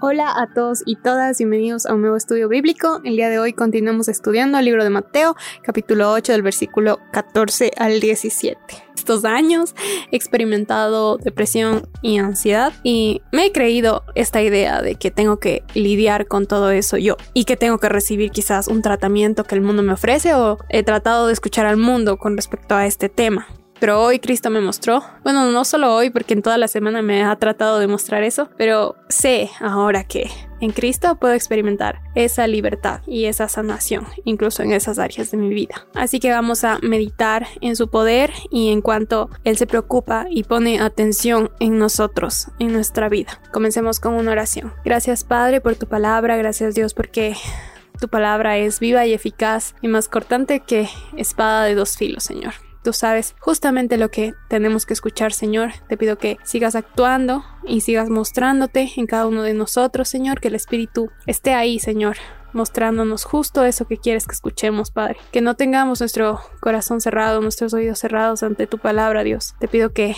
Hola a todos y todas, bienvenidos a un nuevo estudio bíblico. El día de hoy continuamos estudiando el libro de Mateo, capítulo 8 del versículo 14 al 17. Estos años he experimentado depresión y ansiedad y me he creído esta idea de que tengo que lidiar con todo eso yo y que tengo que recibir quizás un tratamiento que el mundo me ofrece o he tratado de escuchar al mundo con respecto a este tema. Pero hoy Cristo me mostró, bueno, no solo hoy, porque en toda la semana me ha tratado de mostrar eso, pero sé ahora que en Cristo puedo experimentar esa libertad y esa sanación, incluso en esas áreas de mi vida. Así que vamos a meditar en su poder y en cuanto Él se preocupa y pone atención en nosotros, en nuestra vida. Comencemos con una oración. Gracias Padre por tu palabra, gracias Dios porque tu palabra es viva y eficaz y más cortante que espada de dos filos, Señor. Sabes justamente lo que tenemos que escuchar, Señor. Te pido que sigas actuando y sigas mostrándote en cada uno de nosotros, Señor, que el Espíritu esté ahí, Señor, mostrándonos justo eso que quieres que escuchemos, Padre. Que no tengamos nuestro corazón cerrado, nuestros oídos cerrados ante tu palabra, Dios. Te pido que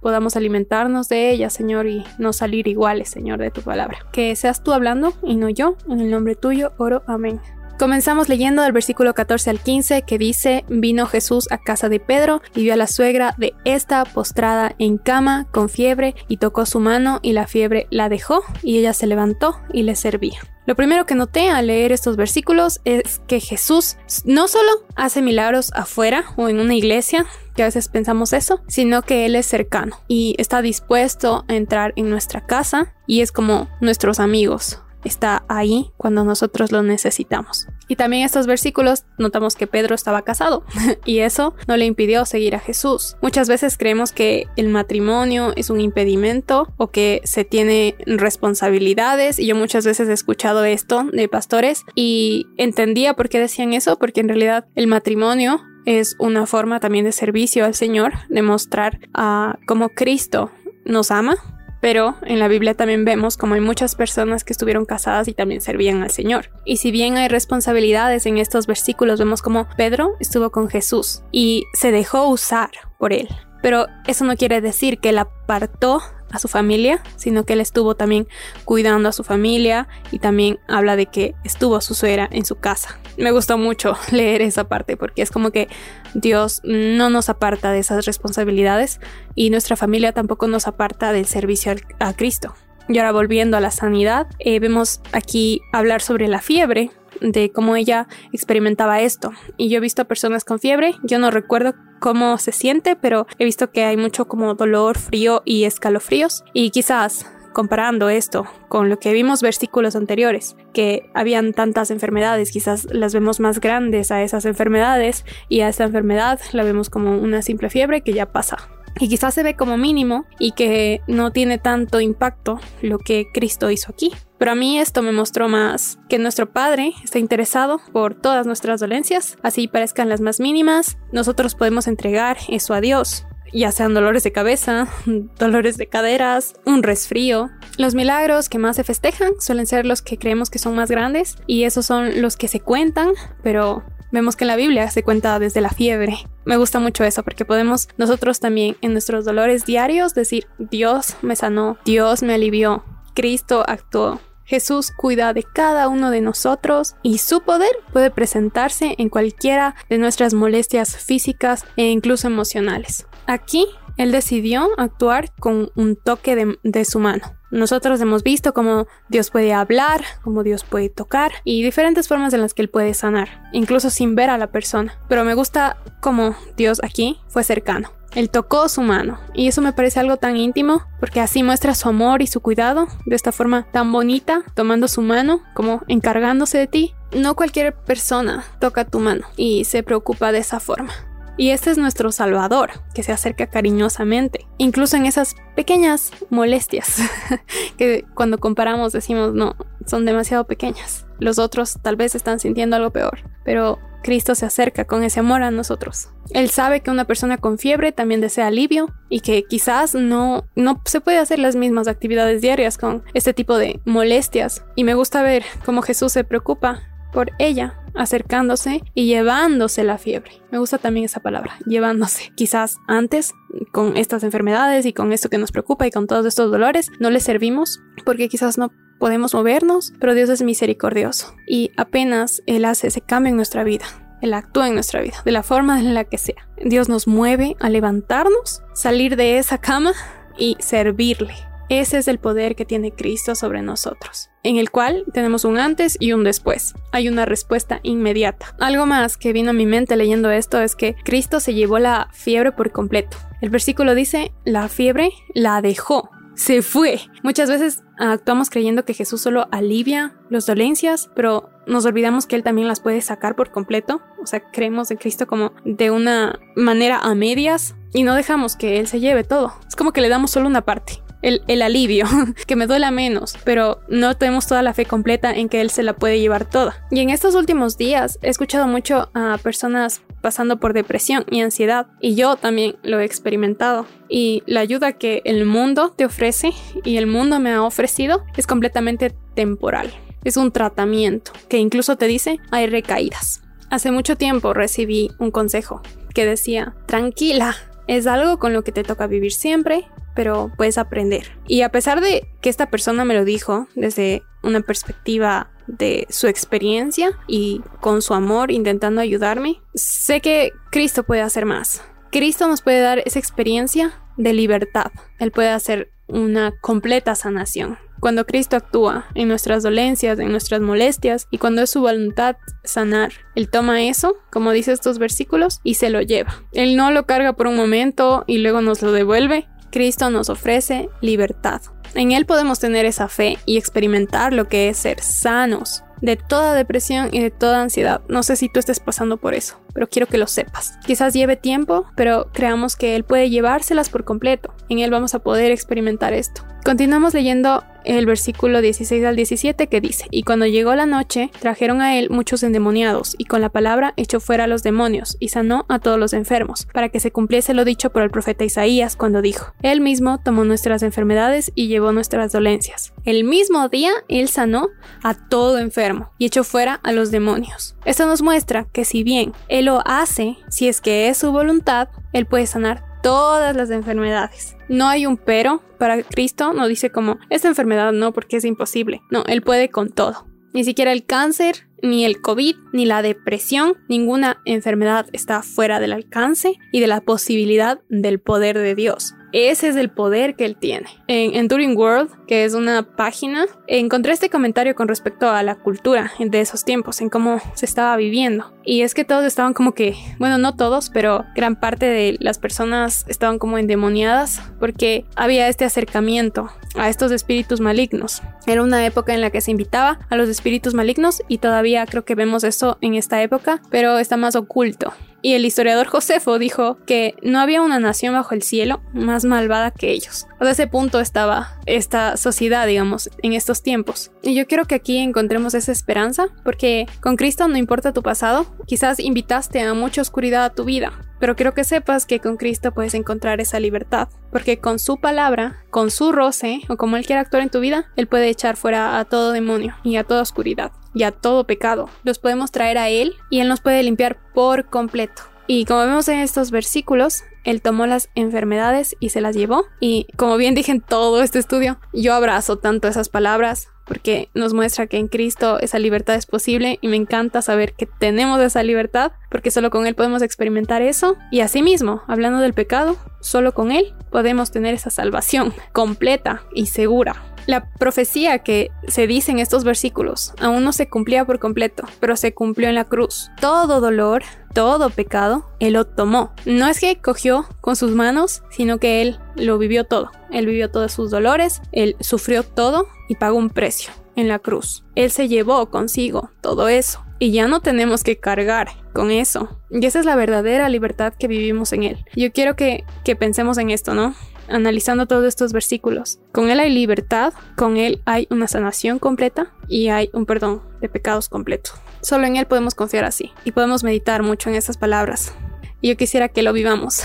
podamos alimentarnos de ella, Señor, y no salir iguales, Señor, de tu palabra. Que seas tú hablando y no yo. En el nombre tuyo oro. Amén. Comenzamos leyendo del versículo 14 al 15 que dice, vino Jesús a casa de Pedro y vio a la suegra de esta postrada en cama con fiebre y tocó su mano y la fiebre la dejó y ella se levantó y le servía. Lo primero que noté al leer estos versículos es que Jesús no solo hace milagros afuera o en una iglesia, que a veces pensamos eso, sino que Él es cercano y está dispuesto a entrar en nuestra casa y es como nuestros amigos está ahí cuando nosotros lo necesitamos. Y también estos versículos notamos que Pedro estaba casado y eso no le impidió seguir a Jesús. Muchas veces creemos que el matrimonio es un impedimento o que se tiene responsabilidades y yo muchas veces he escuchado esto de pastores y entendía por qué decían eso porque en realidad el matrimonio es una forma también de servicio al Señor, de mostrar a cómo Cristo nos ama pero en la Biblia también vemos como hay muchas personas que estuvieron casadas y también servían al Señor. Y si bien hay responsabilidades en estos versículos, vemos como Pedro estuvo con Jesús y se dejó usar por él. Pero eso no quiere decir que él apartó a su familia, sino que él estuvo también cuidando a su familia y también habla de que estuvo su suegra en su casa. Me gustó mucho leer esa parte porque es como que Dios no nos aparta de esas responsabilidades y nuestra familia tampoco nos aparta del servicio a Cristo. Y ahora volviendo a la sanidad, eh, vemos aquí hablar sobre la fiebre, de cómo ella experimentaba esto. Y yo he visto a personas con fiebre, yo no recuerdo cómo se siente, pero he visto que hay mucho como dolor, frío y escalofríos. Y quizás comparando esto con lo que vimos versículos anteriores, que habían tantas enfermedades, quizás las vemos más grandes a esas enfermedades y a esta enfermedad la vemos como una simple fiebre que ya pasa y quizás se ve como mínimo y que no tiene tanto impacto lo que Cristo hizo aquí. Pero a mí esto me mostró más que nuestro Padre está interesado por todas nuestras dolencias, así parezcan las más mínimas, nosotros podemos entregar eso a Dios ya sean dolores de cabeza, dolores de caderas, un resfrío. Los milagros que más se festejan suelen ser los que creemos que son más grandes y esos son los que se cuentan, pero Vemos que en la Biblia se cuenta desde la fiebre. Me gusta mucho eso porque podemos nosotros también en nuestros dolores diarios decir, Dios me sanó, Dios me alivió, Cristo actuó. Jesús cuida de cada uno de nosotros y su poder puede presentarse en cualquiera de nuestras molestias físicas e incluso emocionales. Aquí, Él decidió actuar con un toque de, su mano. Nosotros hemos visto cómo Dios puede hablar, cómo Dios puede tocar y diferentes formas en las que Él puede sanar, incluso sin ver a la persona. Pero me gusta cómo Dios aquí fue cercano. Él tocó su mano y eso me parece algo tan íntimo porque así muestra su amor y su cuidado de esta forma tan bonita, tomando su mano, como encargándose de ti. No cualquier persona toca tu mano y se preocupa de esa forma. Y este es nuestro Salvador, que se acerca cariñosamente, incluso en esas pequeñas molestias que cuando comparamos decimos, no, son demasiado pequeñas. Los otros tal vez están sintiendo algo peor, pero Cristo se acerca con ese amor a nosotros. Él sabe que una persona con fiebre también desea alivio y que quizás no, no se puede hacer las mismas actividades diarias con este tipo de molestias. Y me gusta ver cómo Jesús se preocupa por ella, acercándose y llevándose la fiebre. Me gusta también esa palabra, llevándose. Quizás antes, con estas enfermedades y con esto que nos preocupa y con todos estos dolores, no le servimos porque quizás no podemos movernos, pero Dios es misericordioso y apenas Él hace ese cambio en nuestra vida. Él actúa en nuestra vida, de la forma en la que sea. Dios nos mueve a levantarnos, salir de esa cama y servirle. Ese es el poder que tiene Cristo sobre nosotros, en el cual tenemos un antes y un después. Hay una respuesta inmediata. Algo más que vino a mi mente leyendo esto es que Cristo se llevó la fiebre por completo. El versículo dice, la fiebre la dejó se fue. Muchas veces actuamos creyendo que Jesús solo alivia las dolencias, pero nos olvidamos que Él también las puede sacar por completo. O sea, creemos en Cristo como de una manera a medias y no dejamos que Él se lleve todo. Es como que le damos solo una parte el, alivio, que me duela menos, pero no tenemos toda la fe completa en que Él se la puede llevar toda. Y en estos últimos días he escuchado mucho a personas pasando por depresión y ansiedad, y yo también lo he experimentado. Y la ayuda que el mundo te ofrece y el mundo me ha ofrecido es completamente temporal. Es un tratamiento que incluso te dice hay recaídas. Hace mucho tiempo recibí un consejo que decía, tranquila, es algo con lo que te toca vivir siempre pero puedes aprender. Y a pesar de que esta persona me lo dijo desde una perspectiva de su experiencia y con su amor intentando ayudarme, sé que Cristo puede hacer más. Cristo nos puede dar esa experiencia de libertad. Él puede hacer una completa sanación. Cuando Cristo actúa en nuestras dolencias, en nuestras molestias, y cuando es su voluntad sanar, Él toma eso, como dice estos versículos, y se lo lleva. Él no lo carga por un momento y luego nos lo devuelve, Cristo nos ofrece libertad. En Él podemos tener esa fe y experimentar lo que es ser sanos de toda depresión y de toda ansiedad. No sé si tú estés pasando por eso, pero quiero que lo sepas. Quizás lleve tiempo, pero creamos que Él puede llevárselas por completo. En Él vamos a poder experimentar esto. Continuamos leyendo el versículo 16 al 17 que dice, y cuando llegó la noche, trajeron a él muchos endemoniados, y con la palabra echó fuera a los demonios, y sanó a todos los enfermos, para que se cumpliese lo dicho por el profeta Isaías cuando dijo, Él mismo tomó nuestras enfermedades y llevó nuestras dolencias. El mismo día, Él sanó a todo enfermo, y echó fuera a los demonios. Esto nos muestra que si bien Él lo hace, si es que es su voluntad, Él puede sanar todas las enfermedades. No hay un pero para Cristo, no dice como, esta enfermedad no, porque es imposible. No, Él puede con todo. Ni siquiera el cáncer, ni el COVID, ni la depresión, ninguna enfermedad está fuera del alcance y de la posibilidad del poder de Dios. Ese es el poder que él tiene. En Enduring World, que es una página, encontré este comentario con respecto a la cultura de esos tiempos, en cómo se estaba viviendo. Y es que todos estaban como que, bueno, no todos, pero gran parte de las personas estaban como endemoniadas porque había este acercamiento a estos espíritus malignos. Era una época en la que se invitaba a los espíritus malignos y todavía creo que vemos eso en esta época, pero está más oculto. Y el historiador Josefo dijo que no había una nación bajo el cielo más malvada que ellos. A ese punto estaba esta sociedad, digamos, en estos tiempos. Y yo quiero que aquí encontremos esa esperanza, porque con Cristo no importa tu pasado, quizás invitaste a mucha oscuridad a tu vida, pero quiero que sepas que con Cristo puedes encontrar esa libertad, porque con su palabra, con su roce o como Él quiera actuar en tu vida, Él puede echar fuera a todo demonio y a toda oscuridad y a todo pecado. Los podemos traer a Él y Él nos puede limpiar por completo. Y como vemos en estos versículos, él tomó las enfermedades y se las llevó. Y como bien dije en todo este estudio, yo abrazo tanto esas palabras porque nos muestra que en Cristo esa libertad es posible y me encanta saber que tenemos esa libertad porque solo con Él podemos experimentar eso y asimismo, hablando del pecado, solo con Él podemos tener esa salvación completa y segura. La profecía que se dice en estos versículos aún no se cumplía por completo, pero se cumplió en la cruz. Todo dolor, todo pecado, Él lo tomó. No es que cogió con sus manos, sino que Él lo vivió todo. Él vivió todos sus dolores, Él sufrió todo y pagó un precio en la cruz. Él se llevó consigo todo eso. Y ya no tenemos que cargar con eso. Y esa es la verdadera libertad que vivimos en Él. Yo quiero que, que pensemos en esto, ¿no? Analizando todos estos versículos. Con Él hay libertad, con Él hay una sanación completa y hay un perdón de pecados completo. Solo en Él podemos confiar así y podemos meditar mucho en estas palabras. Y yo quisiera que lo vivamos,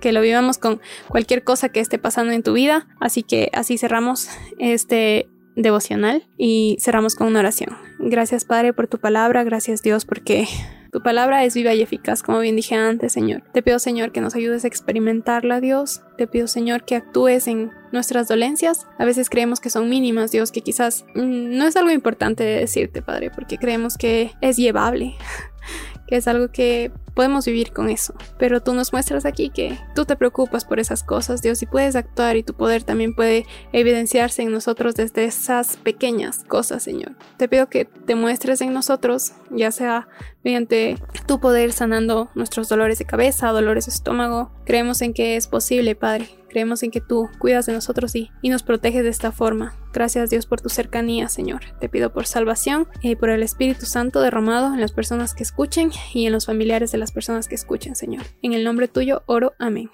que lo vivamos con cualquier cosa que esté pasando en tu vida. Así que así cerramos este devocional y cerramos con una oración. Gracias Padre por tu palabra, gracias Dios porque Tu palabra es viva y eficaz, como bien dije antes, Señor. Te pido, Señor, que nos ayudes a experimentarla, Dios. Te pido, Señor, que actúes en nuestras dolencias. A veces creemos que son mínimas, Dios, que quizás mm, no es algo importante de decirte, Padre, porque creemos que es llevable que es algo que podemos vivir con eso. Pero tú nos muestras aquí que tú te preocupas por esas cosas, Dios, y puedes actuar y tu poder también puede evidenciarse en nosotros desde esas pequeñas cosas, Señor. Te pido que te muestres en nosotros, ya sea mediante tu poder sanando nuestros dolores de cabeza, dolores de estómago. Creemos en que es posible, Padre. Creemos en que tú cuidas de nosotros y, y nos proteges de esta forma. Gracias Dios por tu cercanía, Señor. Te pido por salvación y por el Espíritu Santo derramado en las personas que escuchen y en los familiares de las personas que escuchen, Señor. En el nombre tuyo oro. Amén.